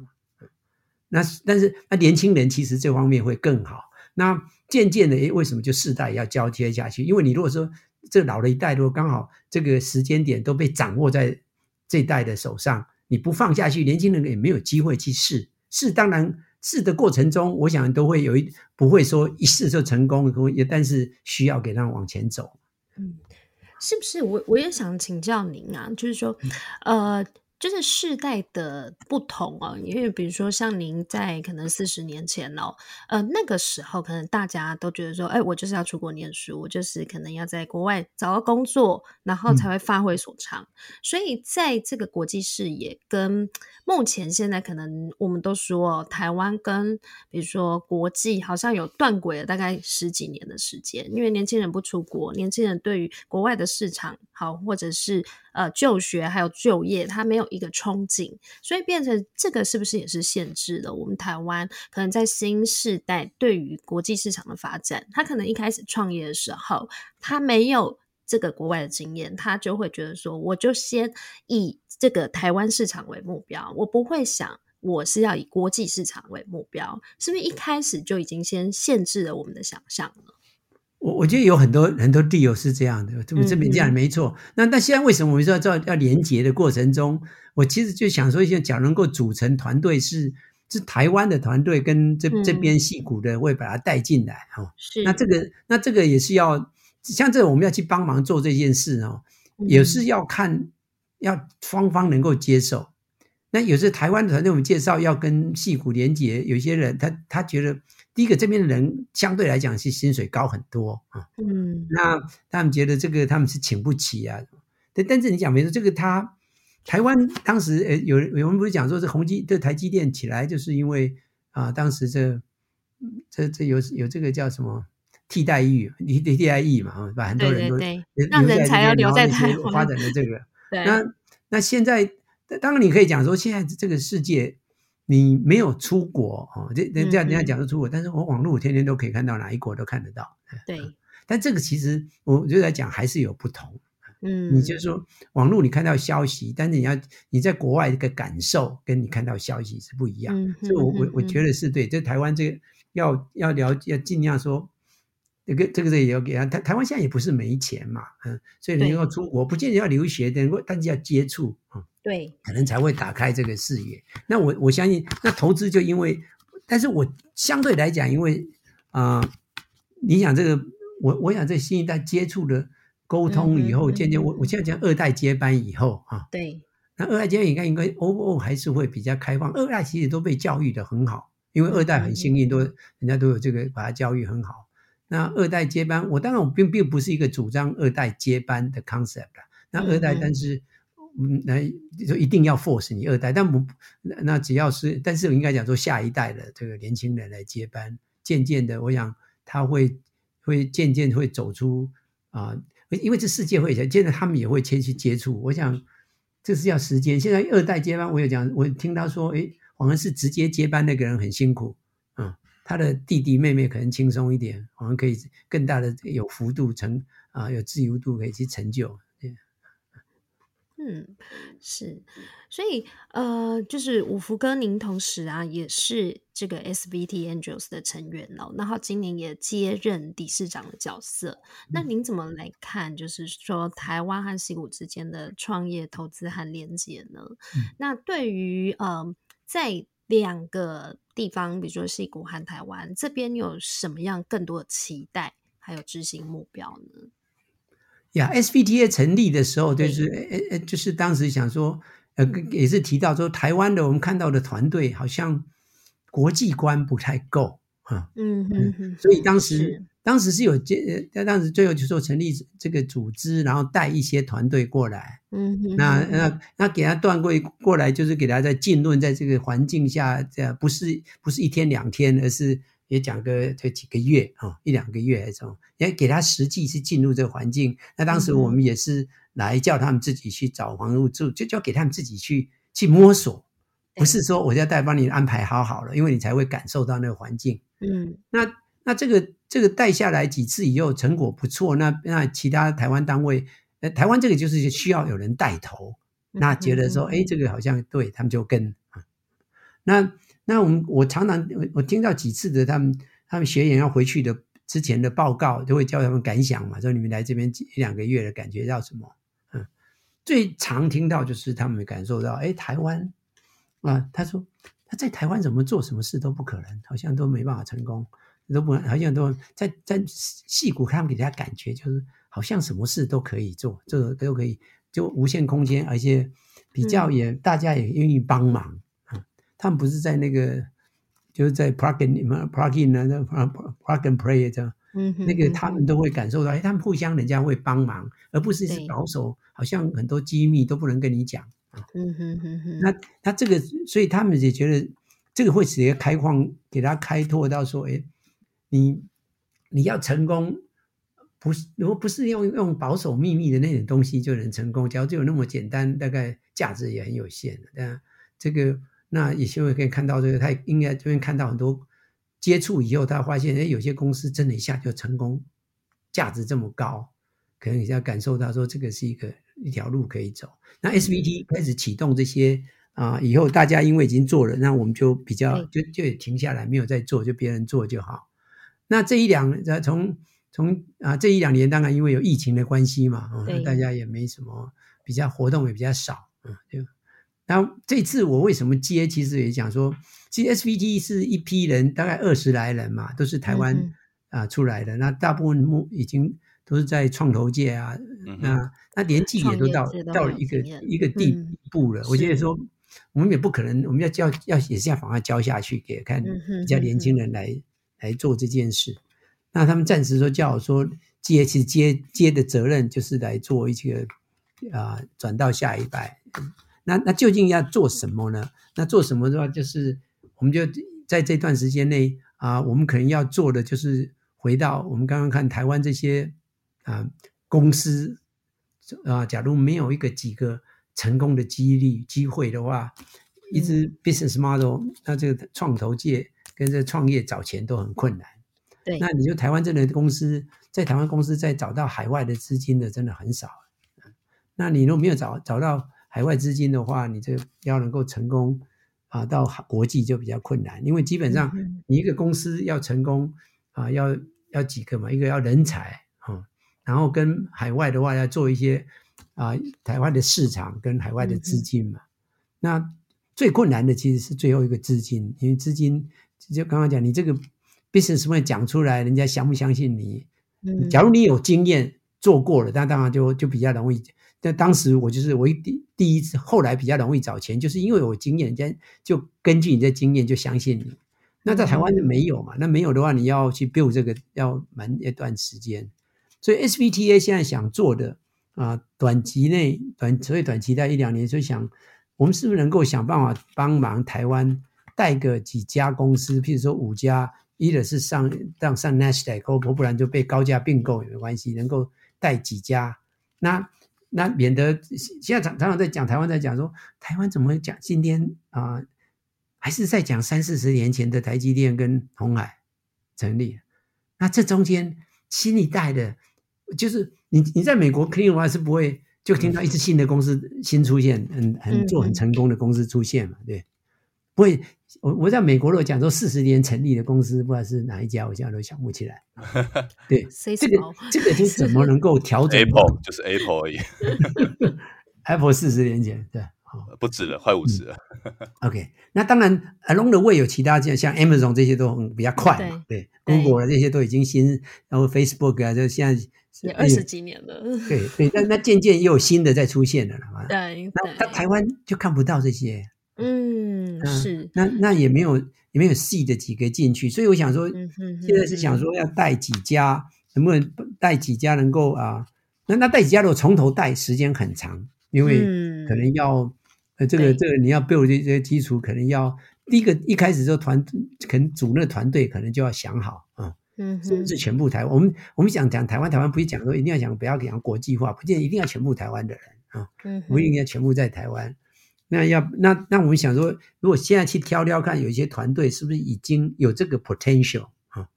那但是那年轻人其实这方面会更好。那渐渐的，诶，为什么就世代要交接下去？因为你如果说这老的一代如果刚好这个时间点都被掌握在这一代的手上。你不放下去，年轻人也没有机会去试。试当然试的过程中，我想都会有一不会说一试就成功，但是需要给他往前走。嗯，是不是？我我也想请教您啊，就是说，呃。就是世代的不同哦，因为比如说像您在可能四十年前哦，呃，那个时候可能大家都觉得说，哎，我就是要出国念书，我就是可能要在国外找到工作，然后才会发挥所长。嗯。所以在这个国际视野跟目前现在可能我们都说，台湾跟比如说国际好像有断轨了大概十几年的时间，因为年轻人不出国，年轻人对于国外的市场好或者是呃就学还有就业，他没有。一个憧憬，所以变成这个是不是也是限制了我们台湾可能在新世代对于国际市场的发展？他可能一开始创业的时候，他没有这个国外的经验，他就会觉得说，我就先以这个台湾市场为目标，我不会想我是要以国际市场为目标，是不是一开始就已经先限制了我们的想象了？我我觉得有很多很多地友是这样的，这么这么讲没错。嗯、那那现在为什么我们说要要连结的过程中，我其实就想说，一下假如能够组成团队是是台湾的团队跟这、嗯、这边戏骨的，会把它带进来哈。是。那这个那这个也是要像这个我们要去帮忙做这件事哦，也是要看要双方能够接受。那有时候台湾的团队我们介绍要跟戏骨连结，有些人他他觉得。第一个，这边的人相对来讲是薪水高很多啊，嗯，那他们觉得这个他们是请不起啊，但但是你讲没错，这个他台湾当时呃有有人不是讲说是宏基这台积电起来就是因为啊当时这这这有有这个叫什么替代役替替代役嘛啊，把很多人都对对对让人才要留在台湾。发展的这个，那那现在当然你可以讲说现在这个世界。你没有出国哦，这人家人家讲是出国，嗯、但是我网络我天天都可以看到哪一国都看得到。对，但这个其实我就在讲还是有不同。嗯，你就是说网络你看到消息，但是你要你在国外一个感受跟你看到消息是不一样。嗯，所以我我我觉得是对。在台湾这个要要了解，要尽量说这个这个这也要给他台台湾现在也不是没钱嘛，嗯，所以你要出国，不见得要留学，但但是要接触啊。对，可能才会打开这个视野。那我我相信，那投资就因为，但是我相对来讲，因为啊、呃，你想这个，我我想这新一代接触的沟通以后，渐渐我我现在讲二代接班以后啊，对，那二代接班应该应该 overall 还是会比较开放。二代其实都被教育的很好，因为二代很幸运，都人家都有这个把他教育很好。那二代接班，我当然我并并不是一个主张二代接班的 concept。那二代，但是。嗯，那就一定要 force 你二代，但不，那只要是，但是我应该讲说下一代的这个年轻人来接班，渐渐的，我想他会会渐渐会走出啊、呃，因为这世界会接着他们也会先去接触，我想这是要时间。现在二代接班，我有讲，我听他说，诶，好像是直接接班那个人很辛苦，嗯，他的弟弟妹妹可能轻松一点，我们可以更大的有幅度成啊，有自由度可以去成就。嗯，是，所以呃，就是五福哥，您同时啊也是这个 SVT Angels 的成员哦，然后今年也接任理事长的角色。那您怎么来看，就是说台湾和西谷之间的创业投资和连接呢？嗯、那对于呃，在两个地方，比如说西谷和台湾这边，有什么样更多的期待，还有执行目标呢？呀，SVTA 成立的时候，就是呃呃，就是当时想说，呃，也是提到说，台湾的我们看到的团队好像国际观不太够啊，嗯嗯嗯，所以当时是当时是有接，呃，当时最后就说成立这个组织，然后带一些团队过来，嗯哼，那那那给他断过过来，就是给他在浸润在这个环境下，这样不是不是一天两天，而是。也讲个这几个月啊，一两个月还是什么，也给他实际是进入这个环境。那当时我们也是来叫他们自己去找房入住，就就给他们自己去去摸索，不是说我要再帮你安排好好了，因为你才会感受到那个环境。嗯，那那这个这个带下来几次以后成果不错，那那其他台湾单位，呃，台湾这个就是需要有人带头，那觉得说，哎，这个好像对他们就跟啊，那。那我们我常常我我听到几次的他们他们学员要回去的之前的报告，都会教他们感想嘛，说你们来这边一两个月的感觉到什么？嗯，最常听到就是他们感受到，哎，台湾啊，他说他在台湾怎么做什么事都不可能，好像都没办法成功，都不好像都在在戏骨，他们给他感觉就是好像什么事都可以做，这个都可以就无限空间，而且比较也、嗯、大家也愿意帮忙啊。他们不是在那个，就是在 plug in 什么 plug in 呢？那 plug and play 这样，嗯哼，那个他们都会感受到，哎，他们互相人家会帮忙，而不是是保守，好像很多机密都不能跟你讲啊。嗯哼哼哼。那他这个，所以他们也觉得这个会直接开放，给他开拓到说，哎，你你要成功，不是，如果不是用用保守秘密的那点东西就能成功，假如就有那么简单，大概价值也很有限的。但这个那也就会可以看到这个，他应该这边看到很多接触以后，他发现哎，有些公司真的一下就成功，价值这么高，可能你要感受到说这个是一个一条路可以走。那 SVT 开始启动这些啊，以后大家因为已经做了，那我们就比较就就停下来，没有再做，就别人做就好。那这一两呃从。从啊这一两年，当然因为有疫情的关系嘛，啊、嗯，大家也没什么比较活动也比较少，嗯，就然后这次我为什么接？其实也讲说，其实 SVT 是一批人，大概二十来人嘛，都是台湾、嗯、啊出来的。那大部分目已经都是在创投界啊，嗯、那那年纪也都到都到了一个一个地步了。嗯、我觉得说，我们也不可能，我们要教要也是要把它教下去，给看比较年轻人来、嗯、来做这件事。那他们暂时说叫我说接，其实接接的责任就是来做一个啊转到下一代。那那究竟要做什么呢？那做什么的话，就是我们就在这段时间内啊，我们可能要做的就是回到我们刚刚看台湾这些啊公司啊，假如没有一个几个成功的激励机会的话，一直 business model，那这个创投界跟这个创业找钱都很困难。对那你就台湾这类公司，在台湾公司再找到海外的资金的真的很少。那你如果没有找找到海外资金的话，你这要能够成功啊，到国际就比较困难。因为基本上你一个公司要成功啊，要要几个嘛，一个要人才啊，然后跟海外的话要做一些啊，台湾的市场跟海外的资金嘛。那最困难的其实是最后一个资金，因为资金就刚刚讲你这个。business 会讲出来，人家相不相信你？假如你有经验做过了，那当然就就比较容易。但当时我就是我一第第一次，后来比较容易找钱，就是因为我经验，人家就根据你的经验就相信你。那在台湾就没有嘛？那没有的话，你要去 build 这个要蛮一段时间。所以 SVTA 现在想做的啊，短期内短所以短期在一两年，所以想我们是不是能够想办法帮忙台湾带个几家公司，譬如说五家。一的是上让上 Nasdaq，或不然就被高价并购也没关系，能够带几家，那那免得现在常常常在讲台湾，在讲说台湾怎么讲今天啊、呃，还是在讲三四十年前的台积电跟鸿海成立，那这中间新一代的，就是你你在美国肯定的话是不会就听到一支新的公司新出现，很很做很成功的公司出现嘛，对。不会，我我在美国如果讲说四十年成立的公司，不知道是哪一家，我现在都想不起来。对，这个这个就怎么能够调整？Apple 就是 Apple 而已。Apple 四十年前，对，不止了，快五十了。嗯、OK，那当然，Along the way 有其他像像 Amazon 这些都比较快嘛，对，对，Google 这些都已经新，然后 Facebook 啊，就现在也二十几年了。对对，那那渐渐又有新的在出现了嘛。对，那那台湾就看不到这些。嗯，是那那也没有也没有细的几个进去，所以我想说，现在是想说要带几家，能不能带几家能够啊？那那带几家如果从头带时间很长，因为可能要呃这个这个你要 build 这些基础，可能要第一个一开始就团可能组那个团队可能就要想好啊，嗯，是不是全部台湾？我们我们想讲台湾，台湾不是讲说一定要讲不要讲国际化，不见得一定要全部台湾的人啊，不一定要全部在台湾。那要那那我们想说，如果现在去挑挑看，有一些团队是不是已经有这个 potential 啊？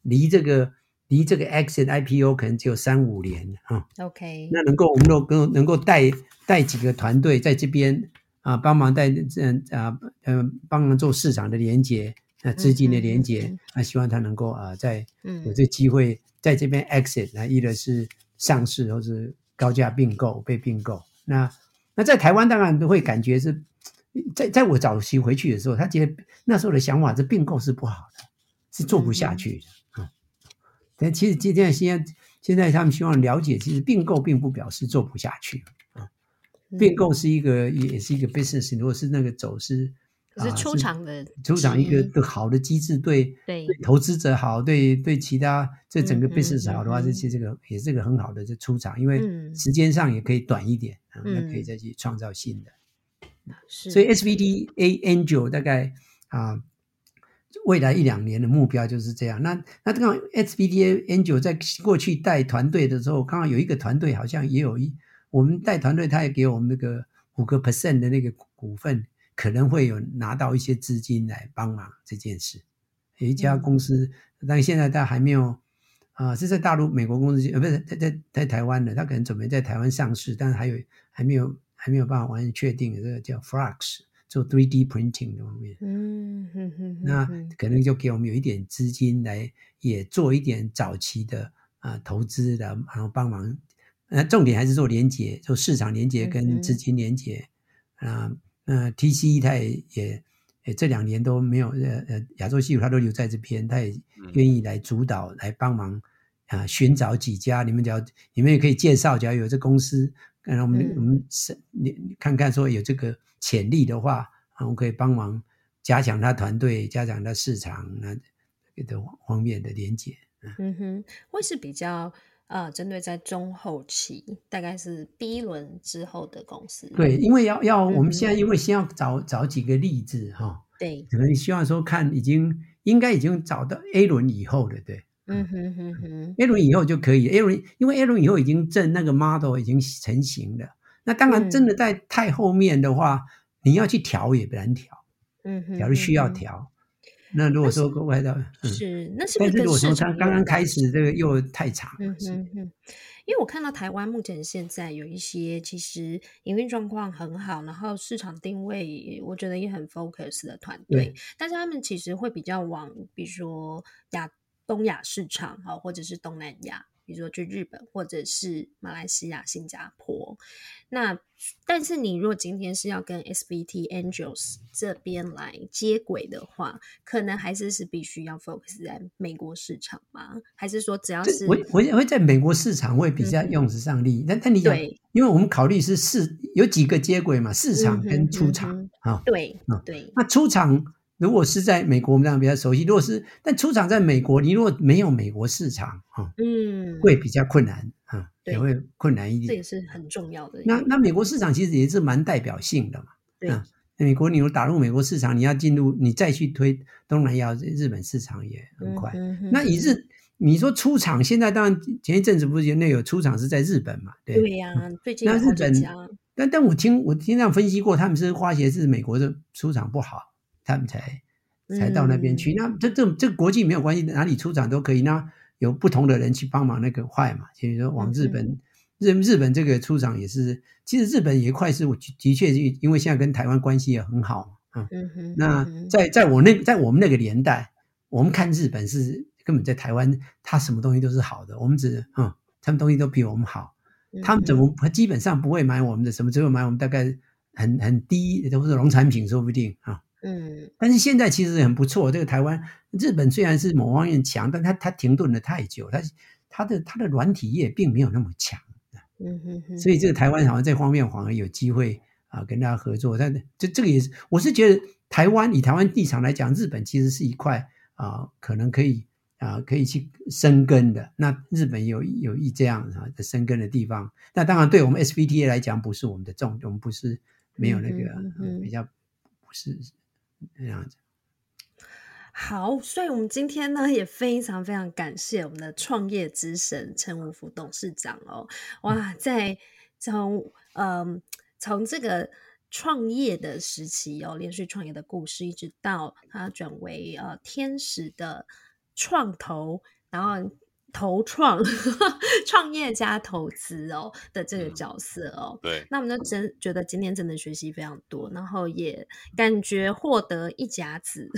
离这个离这个 exit IPO 可能只有三五年啊。OK，那能够我们都能能够带带几个团队在这边啊，帮忙带嗯啊嗯帮忙做市场的连接啊，资金的连接，那、嗯嗯、希望他能够啊在有这机会在这边 exit，那一的是上市或是高价并购被并购那。那在台湾当然都会感觉是，在在我早期回去的时候，他觉得那时候的想法是并购是不好的，是做不下去的啊。但其实今天现在现在他们希望了解，其实并购并不表示做不下去啊。并购是一个也是一个 business，如果是那个走势。是出场的，出场一个的好的机制，对对投资者好，对对其他这整个 business 好的话，这其实这个也是个很好的这出场，因为时间上也可以短一点，那可以再去创造新的。所以 SVDA Angel 大概啊，未来一两年的目标就是这样。那那刚好 SBT Angel 在过去带团队的时候，刚好有一个团队好像也有一，我们带团队，他也给我们那个五个 percent 的那个股份，可能会有拿到一些资金来帮忙这件事。有一家公司，嗯、但现在他还没有啊、呃，是在大陆美国公司，呃，不是在在在台湾的，他可能准备在台湾上市，但是还有还没有还没有办法完全确定的，这个叫 Flux。做 3D printing 的方面，嗯哼哼，那可能就给我们有一点资金来，也做一点早期的啊、呃、投资的，然后帮忙。那重点还是做连接，做市场连接跟资金连接。啊、嗯，TC 他也也也这两年都没有呃呃亚洲矽谷他都留在这边，他也愿意来主导来帮忙啊、呃，寻找几家你们只要你们也可以介绍，只要有这公司，然后我们、嗯、我们是你看看说有这个。潜力的话，我们可以帮忙加强他团队，加强他市场那这个方面的连接。嗯哼，会是比较呃，针对在中后期，大概是 B 轮之后的公司。对，因为要要我们现在因为先要找找几个例子哈。对，可能希望说看已经应该已经找到 A 轮以后的，对。嗯哼哼哼，A 轮以后就可以，A 轮因为 A 轮以后已经正那个 model 已经成型了。那当然，真的在太后面的话，嗯、你要去调也不难调，嗯哼，调是需要调。嗯、那如果说国外的，是那是不是？但是如果说刚刚刚开始这个又太长了，嗯哼哼。因为我看到台湾目前现在有一些其实营运状况很好，然后市场定位我觉得也很 focus 的团队，但是他们其实会比较往，比如说亚东亚市场哈，或者是东南亚。比如说去日本或者是马来西亚、新加坡，那但是你如果今天是要跟 SBT Angels 这边来接轨的话，可能还是是必须要 focus 在美国市场吗？还是说只要是我我会在美国市场会比较用得上力？但、嗯、但你对，因为我们考虑是市有几个接轨嘛，市场跟出厂啊，对对，那出厂。如果是在美国，我们当然比较熟悉。如果是但出厂在美国，你如果没有美国市场，哈，嗯，会比较困难，哈，也会困难一点。这也是很重要的。那那美国市场其实也是蛮代表性的嘛，对。美国你如果打入美国市场，你要进入，你再去推东南亚、日本市场也很快。那以日，你说出厂，现在当然前一阵子不是那有出厂是在日本嘛？对对呀，最近那日本，但但我听我听这样分析过，他们是花鞋是美国的出厂不好。他们才才到那边去，嗯、那这这这个国际没有关系，哪里出厂都可以。那有不同的人去帮忙那个快嘛，所以说往日本，日、嗯、日本这个出厂也是，其实日本也快是，我的确因为现在跟台湾关系也很好啊。那在在我那在我们那个年代，我们看日本是根本在台湾，他什么东西都是好的，我们只嗯，他们东西都比我们好，他们怎么基本上不会买我们的什么，只会买我们大概很很低都是农产品，说不定啊。嗯，但是现在其实很不错。这个台湾、日本虽然是某方面强，但它它停顿了太久，它它的它的软体业并没有那么强。嗯哼哼。所以这个台湾好像这方面反而有机会啊，跟大家合作。但这这个也是，我是觉得台湾以台湾立场来讲，日本其实是一块啊，可能可以啊可以去生根的。那日本有有一这样啊的生根的地方。那当然，对我们 SBTA 来讲，不是我们的重，我们不是没有那个、嗯嗯、比较不是。这样子，好，所以我们今天呢也非常非常感谢我们的创业之神陈五福董事长哦，哇，在从嗯从这个创业的时期哦，连续创业的故事，一直到他转为呃天使的创投，然后。投创 创业加投资哦的这个角色哦，嗯、对，那我们就真觉得今天真的学习非常多，然后也感觉获得一甲子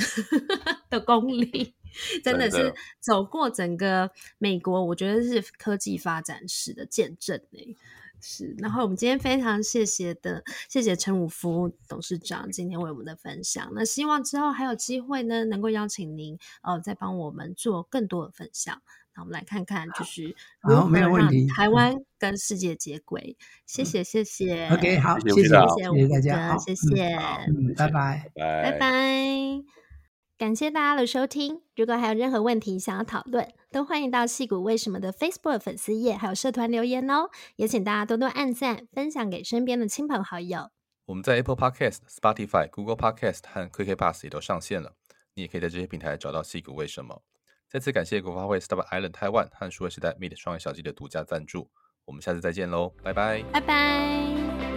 的功力，真的是走过整个美国，我觉得是科技发展史的见证呢。是，然后我们今天非常谢谢的，谢谢陈武夫董事长今天为我们的分享。那希望之后还有机会呢，能够邀请您呃再帮我们做更多的分享。那我们来看看，就是如何让台湾跟世界接轨。谢谢，谢谢。OK，好，谢谢，谢谢大家，谢谢，嗯，拜拜，拜拜。感谢大家的收听。如果还有任何问题想要讨论，都欢迎到矽谷为什么的 Facebook 粉丝页还有社团留言哦。也请大家多多按赞，分享给身边的亲朋好友。我们在 Apple Podcast、Spotify、Google Podcast 和 QK Pass 也都上线了。你也可以在这些平台找到矽谷为什么。再次感谢国发会 Star Island Taiwan 和数位时代 Meet 双眼小鸡的独家赞助。我们下次再见喽，拜拜，拜拜。